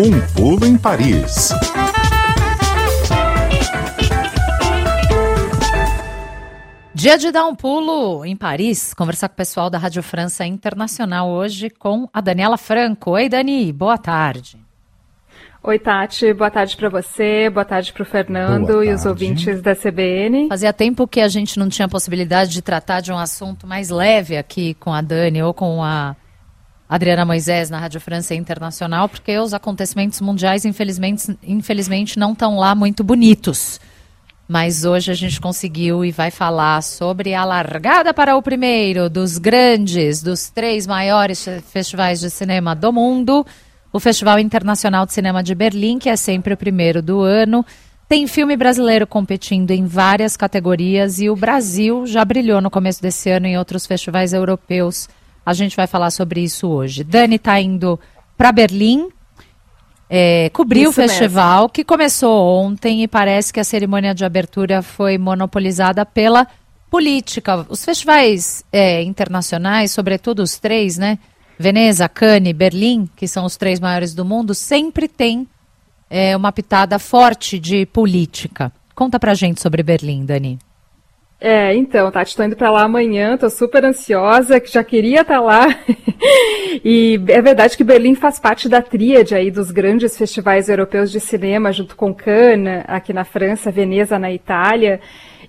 Um pulo em Paris. Dia de dar um pulo em Paris, conversar com o pessoal da Rádio França Internacional hoje com a Daniela Franco. Oi, Dani, boa tarde. Oi, Tati, boa tarde para você, boa tarde para o Fernando e os ouvintes da CBN. Fazia tempo que a gente não tinha possibilidade de tratar de um assunto mais leve aqui com a Dani ou com a Adriana Moisés na Rádio França Internacional, porque os acontecimentos mundiais, infelizmente, infelizmente não estão lá muito bonitos. Mas hoje a gente conseguiu e vai falar sobre a largada para o primeiro dos grandes, dos três maiores festivais de cinema do mundo. O Festival Internacional de Cinema de Berlim, que é sempre o primeiro do ano. Tem filme brasileiro competindo em várias categorias e o Brasil já brilhou no começo desse ano em outros festivais europeus. A gente vai falar sobre isso hoje. Dani está indo para Berlim é, cobriu Isso o festival, mesmo. que começou ontem e parece que a cerimônia de abertura foi monopolizada pela política. Os festivais é, internacionais, sobretudo os três, né? Veneza, Cannes, Berlim, que são os três maiores do mundo, sempre tem é, uma pitada forte de política. Conta pra gente sobre Berlim, Dani. É, então, Tati, tô indo para lá amanhã, tô super ansiosa, que já queria estar tá lá. e é verdade que Berlim faz parte da tríade aí dos grandes festivais europeus de cinema, junto com Cannes, aqui na França, Veneza na Itália.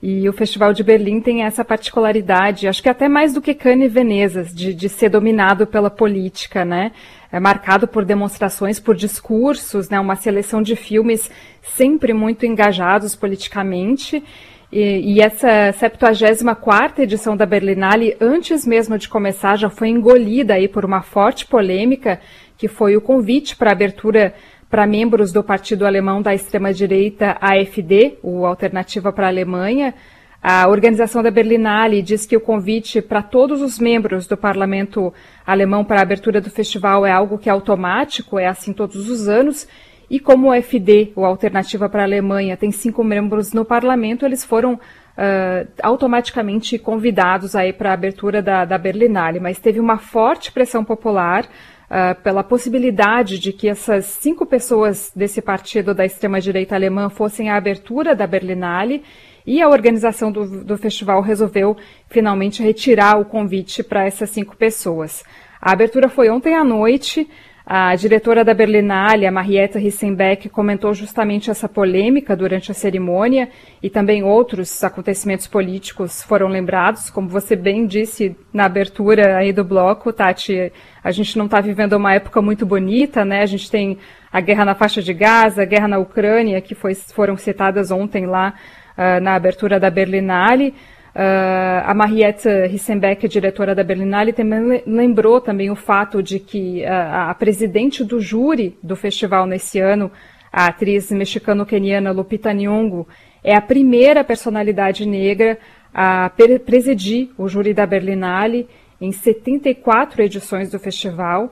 E o Festival de Berlim tem essa particularidade, acho que até mais do que Cannes e Veneza, de, de ser dominado pela política, né? É marcado por demonstrações, por discursos, né? Uma seleção de filmes sempre muito engajados politicamente. E, e, essa 74 edição da Berlinale, antes mesmo de começar, já foi engolida aí por uma forte polêmica, que foi o convite para abertura para membros do partido alemão da extrema-direita AfD, o Alternativa para a Alemanha. A organização da Berlinale diz que o convite para todos os membros do parlamento alemão para a abertura do festival é algo que é automático, é assim todos os anos, e como o FD, o Alternativa para a Alemanha, tem cinco membros no parlamento, eles foram uh, automaticamente convidados aí para a abertura da, da Berlinale. Mas teve uma forte pressão popular uh, pela possibilidade de que essas cinco pessoas desse partido da extrema-direita alemã fossem à abertura da Berlinale. E a organização do, do festival resolveu finalmente retirar o convite para essas cinco pessoas. A abertura foi ontem à noite. A diretora da Berlinale, a Marietta Rissenbeck, comentou justamente essa polêmica durante a cerimônia e também outros acontecimentos políticos foram lembrados. Como você bem disse na abertura aí do bloco, Tati, a gente não está vivendo uma época muito bonita, né? A gente tem a guerra na faixa de Gaza, a guerra na Ucrânia, que foi, foram citadas ontem lá uh, na abertura da Berlinale. Uh, a Mariette Rissenbeck, diretora da Berlinale, também lembrou também o fato de que uh, a presidente do júri do festival nesse ano, a atriz mexicano-queniana Lupita Nyong'o, é a primeira personalidade negra a presidir o júri da Berlinale em 74 edições do festival.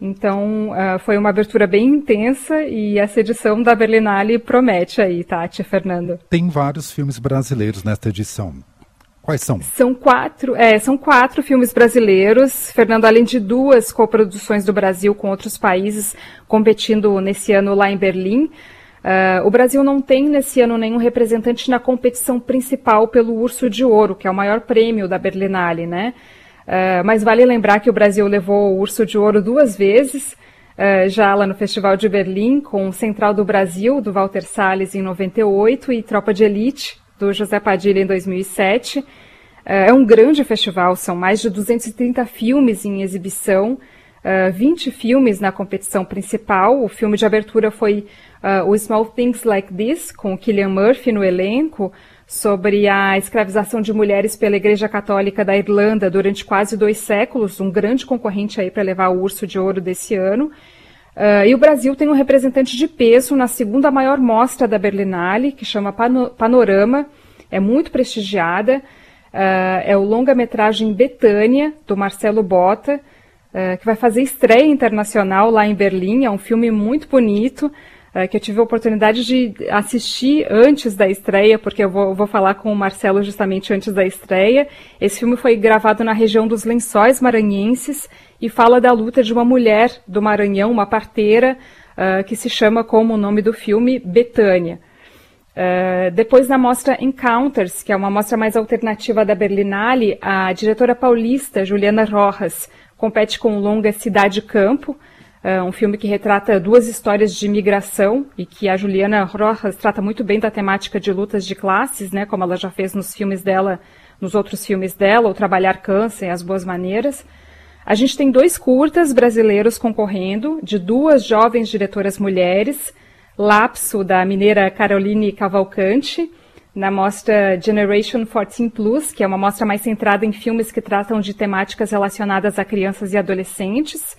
Então, uh, foi uma abertura bem intensa e essa edição da Berlinale promete aí, Tati, Fernando. Tem vários filmes brasileiros nesta edição. Quais são? São quatro, é, são quatro filmes brasileiros, Fernando, além de duas coproduções do Brasil com outros países competindo nesse ano lá em Berlim. Uh, o Brasil não tem nesse ano nenhum representante na competição principal pelo Urso de Ouro, que é o maior prêmio da Berlinale, né? Uh, mas vale lembrar que o Brasil levou o Urso de Ouro duas vezes, uh, já lá no Festival de Berlim, com Central do Brasil, do Walter Salles, em 98, e Tropa de Elite, do José Padilha em 2007. É, é um grande festival, são mais de 230 filmes em exibição, 20 é, filmes na competição principal. O filme de abertura foi uh, o Small Things Like This, com Killian Murphy no elenco, sobre a escravização de mulheres pela Igreja Católica da Irlanda durante quase dois séculos, um grande concorrente aí para levar o Urso de Ouro desse ano. Uh, e o Brasil tem um representante de peso na segunda maior mostra da Berlinale, que chama Pano Panorama, é muito prestigiada. Uh, é o longa-metragem Betânia, do Marcelo Bota, uh, que vai fazer estreia internacional lá em Berlim. É um filme muito bonito, que eu tive a oportunidade de assistir antes da estreia, porque eu vou, vou, falar com o Marcelo justamente antes da estreia. Esse filme foi gravado na região dos Lençóis Maranhenses e fala da luta de uma mulher do Maranhão, uma parteira, uh, que se chama como o nome do filme Betânia. Uh, depois na mostra Encounters, que é uma mostra mais alternativa da Berlinale, a diretora paulista Juliana Rojas compete com o longa Cidade Campo, uh, um filme que retrata duas histórias de imigração e que a Juliana Rojas trata muito bem da temática de lutas de classes, né, como ela já fez nos filmes dela, nos outros filmes dela, o Trabalhar Câncer e As Boas Maneiras. A gente tem dois curtas brasileiros concorrendo, de duas jovens diretoras mulheres, Lapso, da mineira Caroline Cavalcante, na mostra Generation 14 Plus, que é uma mostra mais centrada em filmes que tratam de temáticas relacionadas a crianças e adolescentes,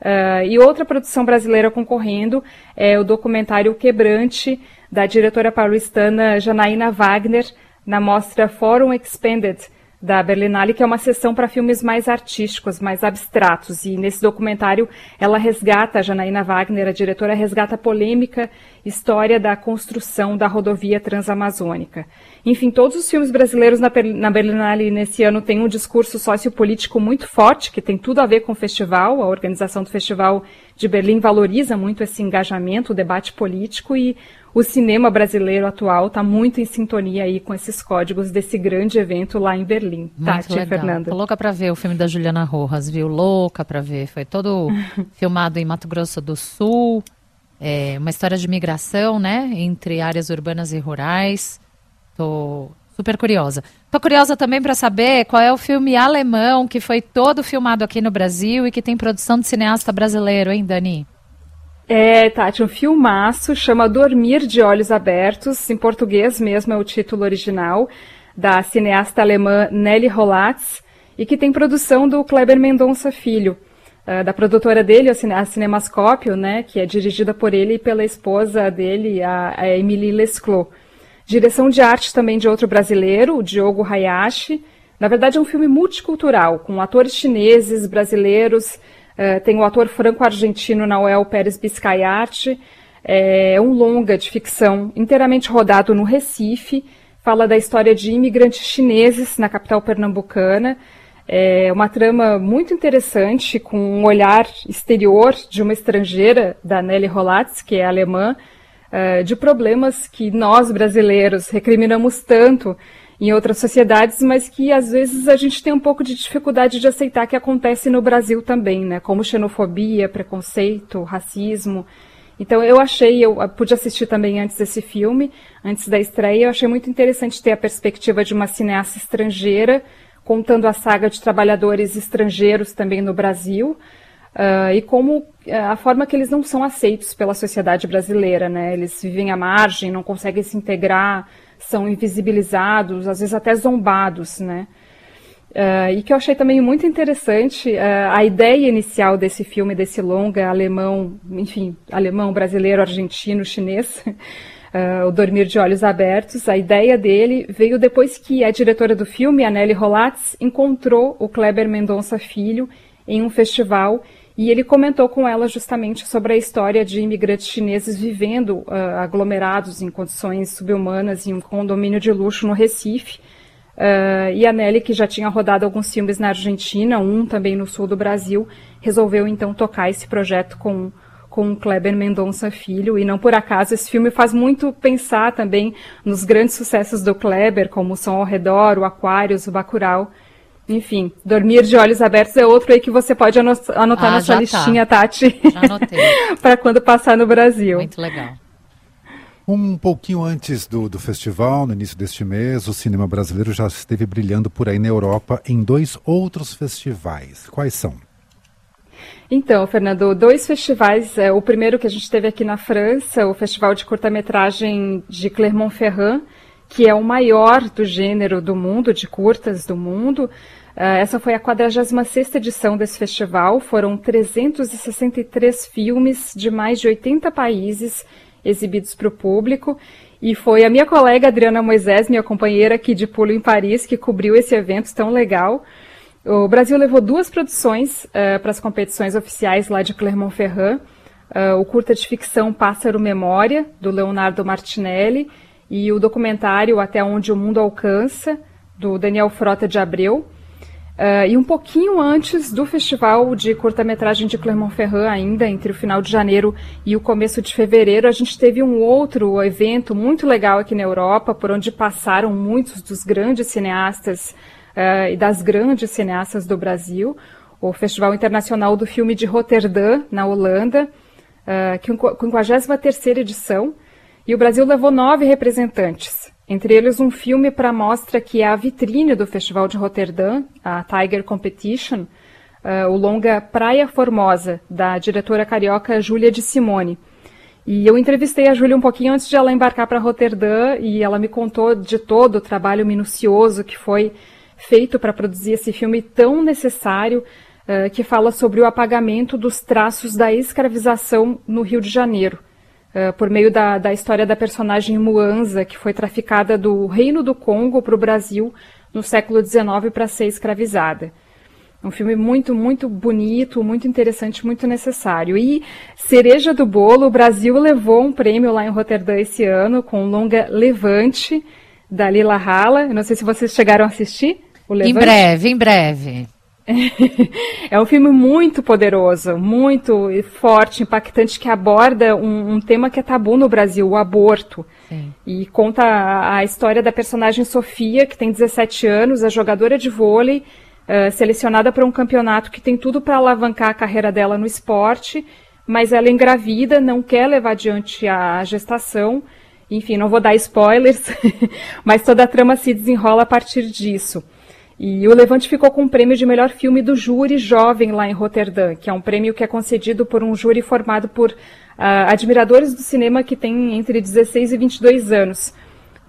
Uh, e outra produção brasileira concorrendo é o documentário Quebrante, da diretora paulistana Janaína Wagner, na mostra Forum Expanded, da Berlinale, que é uma sessão para filmes mais artísticos, mais abstratos. E nesse documentário ela resgata, a Janaína Wagner, a diretora, resgata a polêmica história da construção da rodovia transamazônica. Enfim, todos os filmes brasileiros na, na Berlinale nesse ano têm um discurso sociopolítico muito forte, que tem tudo a ver com o festival. A organização do Festival de Berlim valoriza muito esse engajamento, o debate político e o cinema brasileiro atual está muito em sintonia aí com esses códigos desse grande evento lá em Berlim. Muito Tati, legal. Fernanda. Tô louca para ver o filme da Juliana Rojas, viu? Louca para ver. Foi todo filmado em Mato Grosso do Sul. É uma história de migração, né? Entre áreas urbanas e rurais. Tô super curiosa. Tô curiosa também para saber qual é o filme alemão que foi todo filmado aqui no Brasil e que tem produção de cineasta brasileiro, hein, Dani? É, Tati, um filmaço, chama Dormir de Olhos Abertos, em português mesmo é o título original, da cineasta alemã Nelly Rolatz, e que tem produção do Kleber Mendonça Filho, uh, da produtora dele, a Cinemascópio, né, que é dirigida por ele e pela esposa dele, a, a Emily Lesclos. Direção de arte também de outro brasileiro, o Diogo Hayashi. Na verdade, é um filme multicultural, com atores chineses, brasileiros, Uh, tem o ator franco-argentino Noel Pérez Biscayarte. É um longa de ficção inteiramente rodado no Recife. Fala da história de imigrantes chineses na capital pernambucana. É uma trama muito interessante, com um olhar exterior de uma estrangeira, da Nelly Rolatz, que é alemã, uh, de problemas que nós brasileiros recriminamos tanto em outras sociedades, mas que às vezes a gente tem um pouco de dificuldade de aceitar que acontece no Brasil também, né? Como xenofobia, preconceito, racismo. Então eu achei, eu pude assistir também antes desse filme, antes da estreia, eu achei muito interessante ter a perspectiva de uma cineasta estrangeira contando a saga de trabalhadores estrangeiros também no Brasil. Uh, e como uh, a forma que eles não são aceitos pela sociedade brasileira, né? Eles vivem à margem, não conseguem se integrar, são invisibilizados, às vezes até zombados, né? Uh, e que eu achei também muito interessante uh, a ideia inicial desse filme, desse longa alemão, enfim, alemão, brasileiro, argentino, chinês, uh, O Dormir de Olhos Abertos. A ideia dele veio depois que a diretora do filme, a Nelly Rolatz, encontrou o Kleber Mendonça Filho em um festival e ele comentou com ela justamente sobre a história de imigrantes chineses vivendo uh, aglomerados em condições subhumanas em um condomínio de luxo no Recife. Uh, e a Nelly, que já tinha rodado alguns filmes na Argentina, um também no sul do Brasil, resolveu então tocar esse projeto com com Kleber Mendonça Filho, e não por acaso esse filme faz muito pensar também nos grandes sucessos do Kleber, como O Som ao Redor, O Aquários, O Bacurau, enfim, dormir de olhos abertos é outro aí que você pode anotar ah, na sua tá. listinha, tá. Tati. Já anotei. para quando passar no Brasil. Muito legal. Um pouquinho antes do, do festival, no início deste mês, o cinema brasileiro já esteve brilhando por aí na Europa em dois outros festivais. Quais são? Então, Fernando, dois festivais. É, o primeiro que a gente teve aqui na França, o Festival de Curta-Metragem de Clermont-Ferrand, que é o maior do gênero do mundo, de curtas do mundo. Uh, essa foi a 46ª edição desse festival. Foram 363 filmes de mais de 80 países exibidos para o público. E foi a minha colega Adriana Moisés, minha companheira aqui de pulo em Paris, que cobriu esse evento tão legal. O Brasil levou duas produções uh, para as competições oficiais lá de Clermont-Ferrand. Uh, o curta de ficção Pássaro Memória, do Leonardo Martinelli, e o documentário Até Onde o Mundo Alcança, do Daniel Frota de Abreu. Uh, e um pouquinho antes do festival de curta-metragem de Clermont-Ferrand, ainda entre o final de janeiro e o começo de fevereiro, a gente teve um outro evento muito legal aqui na Europa, por onde passaram muitos dos grandes cineastas uh, e das grandes cineastas do Brasil, o Festival Internacional do Filme de Roterdã, na Holanda, uh, a 53 edição, e o Brasil levou nove representantes. Entre eles, um filme para a mostra que é a vitrine do Festival de Roterdã, a Tiger Competition, uh, o longa Praia Formosa, da diretora carioca Júlia de Simone. E eu entrevistei a Júlia um pouquinho antes de ela embarcar para Roterdã e ela me contou de todo o trabalho minucioso que foi feito para produzir esse filme tão necessário, uh, que fala sobre o apagamento dos traços da escravização no Rio de Janeiro. Eh, por meio da, da história da personagem Muanza, que foi traficada do Reino do Congo para o Brasil no século XIX para ser escravizada. Um filme muito, muito bonito, muito interessante, muito necessário. E cereja do bolo, o Brasil levou um prêmio lá em Roterdã esse ano com o longa Levante, da Lila Hala. não sei se vocês chegaram a assistir. Levante. Em breve, em breve. é um filme muito poderoso, muito forte, impactante, que aborda um, um tema que é tabu no Brasil, o aborto. Sim. E conta a, a, história da personagem Sofia, que tem 17 anos, a jogadora de vôlei, uh, selecionada para um campeonato que tem tudo para alavancar a carreira dela no esporte, mas ela é engravida, não quer levar adiante a gestação. Enfim, não vou dar spoilers, mas toda a trama se desenrola a partir disso. E o Levante ficou com o prêmio de melhor filme do júri jovem lá em Roterdã, que é um prêmio que é concedido por um júri formado por uh, admiradores do cinema que têm entre 16 e 22 anos.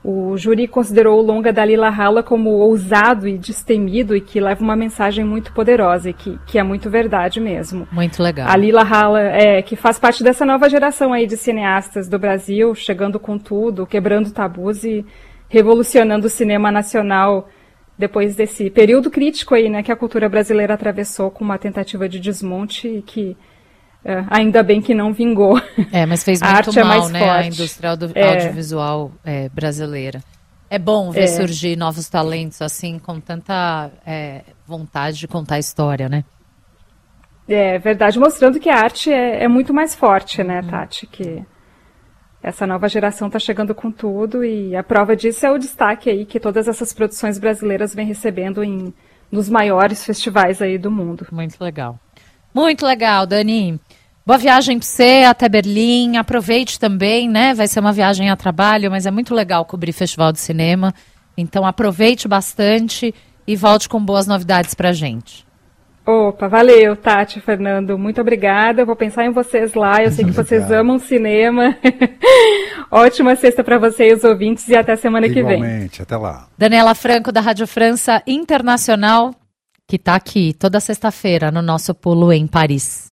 O júri considerou o longa da Lila Hala como ousado e destemido e que leva uma mensagem muito poderosa e que, que é muito verdade mesmo. Muito legal. A Lila Hala, é, que faz parte dessa nova geração aí de cineastas do Brasil, chegando com tudo, quebrando tabus e revolucionando o cinema nacional depois desse período crítico aí, né, que a cultura brasileira atravessou com uma tentativa de desmonte e que uh, ainda bem que não vingou. É, mas fez muito é mal, é né, forte. a indústria é. audiovisual é, brasileira. É bom ver é. surgir novos talentos assim, com tanta é, vontade de contar a história, né? É verdade, mostrando que a arte é, é muito mais forte, né, uhum. Tati? Que essa nova geração está chegando com tudo e a prova disso é o destaque aí que todas essas produções brasileiras vêm recebendo em nos maiores festivais aí do mundo. Muito legal. Muito legal, Dani. Boa viagem para você até Berlim. Aproveite também, né? Vai ser uma viagem a trabalho, mas é muito legal cobrir festival de cinema. Então aproveite bastante e volte com boas novidades para gente. Opa, valeu, Tati, Fernando. Muito obrigada. vou pensar em vocês lá. Eu sei que vocês amam cinema. Ótima sexta para vocês, ouvintes, e até semana Igualmente, que vem. Igualmente, até lá. Daniela Franco, da Rádio França Internacional, que está aqui toda sexta-feira no nosso pulo em Paris.